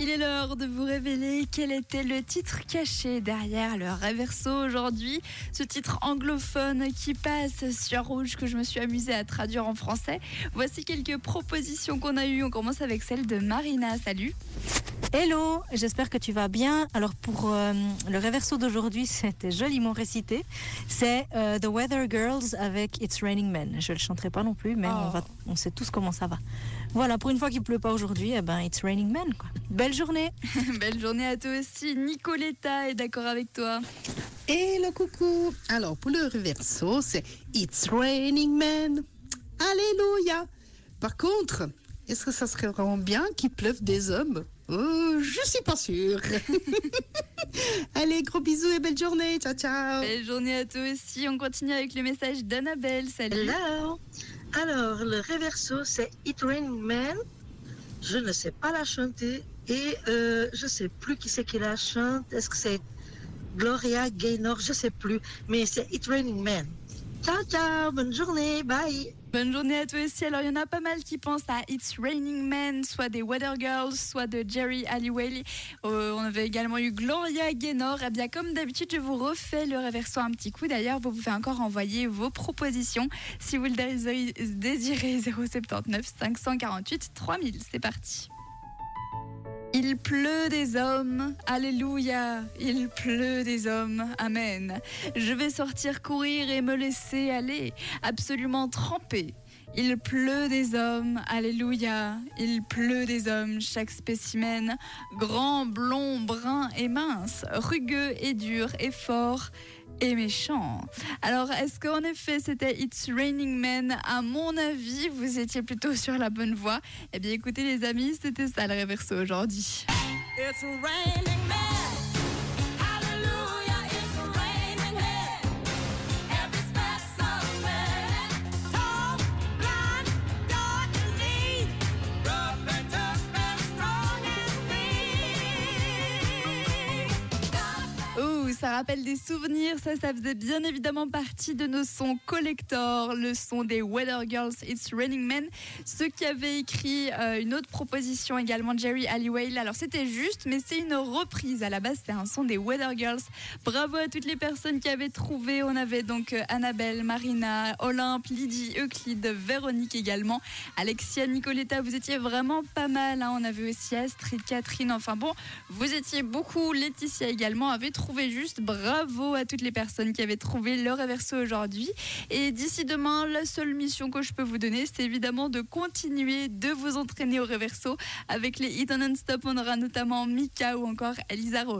Il est l'heure de vous révéler quel était le titre caché derrière le Reverso aujourd'hui. Ce titre anglophone qui passe sur Rouge que je me suis amusée à traduire en français. Voici quelques propositions qu'on a eues. On commence avec celle de Marina. Salut. Hello, j'espère que tu vas bien. Alors pour euh, le reverso d'aujourd'hui, c'était joliment récité. C'est euh, The Weather Girls avec It's Raining Men. Je le chanterai pas non plus, mais on, Oh. va, on sait tous comment ça va. Voilà, pour une fois qu'il pleut pas aujourd'hui, eh ben It's Raining Men. Quoi. Belle journée. Belle journée à toi aussi. Nicoletta est d'accord avec toi. Hello coucou Alors pour le reverso, c'est It's Raining Man. Alléluia Par contre, est-ce que ça serait vraiment bien qu'il pleuve des hommes? Oh, Je suis pas sûre. Allez, gros bisous et belle journée. Ciao, ciao Belle journée à toi aussi. On continue avec le message d'Annabelle. Salut. Hello. Alors, le reverso, c'est It Rain Man. Je ne sais pas la chanter et euh, je sais plus qui c'est qui la chante. Est-ce que c'est Gloria Gaynor? Je sais plus. Mais c'est It Raining Man. Ciao. Bonne journée. Bye. Bonne journée à toi aussi. Alors, il y en a pas mal qui pensent à It's Raining Men, soit des Weather Girls, soit de Jerry Halliwell. Euh, on avait également eu Gloria Gaynor. Et bien, comme d'habitude, je vous refais le reverso un petit coup. D'ailleurs, vous pouvez encore envoyer vos propositions si vous le désirez 079 548 3000. C'est parti. Il pleut des hommes, alléluia, il pleut des hommes, amen. Je vais sortir courir et me laisser aller, absolument trempé. Il pleut des hommes, alléluia, il pleut des hommes, chaque spécimen, grand, blond, brun et mince, rugueux et dur et fort et méchant. Alors, est-ce qu'en effet c'était It's Raining Men? À mon avis, vous étiez plutôt sur la bonne voie. Eh bien, écoutez les amis, c'était ça le reverso aujourd'hui. It's raining men. Ça rappelle des souvenirs. Ça, ça faisait bien évidemment partie de nos sons collector, le son des Weather Girls, It's Raining Men. Ceux qui avaient écrit euh, une autre proposition également, Jerry Halliwell. Alors, c'était juste, mais c'est une reprise. À la base, c'était un son des Weather Girls. Bravo à toutes les personnes qui avaient trouvé. On avait donc euh, Annabelle, Marina, Olympe, Lydie, Euclide, Véronique également, Alexia, Nicoletta. Vous étiez vraiment pas mal. hein. On avait aussi Astrid, Catherine. Enfin bon, vous étiez beaucoup. Laetitia également avait trouvé juste. Bravo à toutes les personnes qui avaient trouvé leur reverso aujourd'hui. Et d'ici demain, la seule mission que je peux vous donner, c'est évidemment de continuer de vous entraîner au reverso avec les hits non-stop. On aura notamment Mika ou encore Elisa Rose.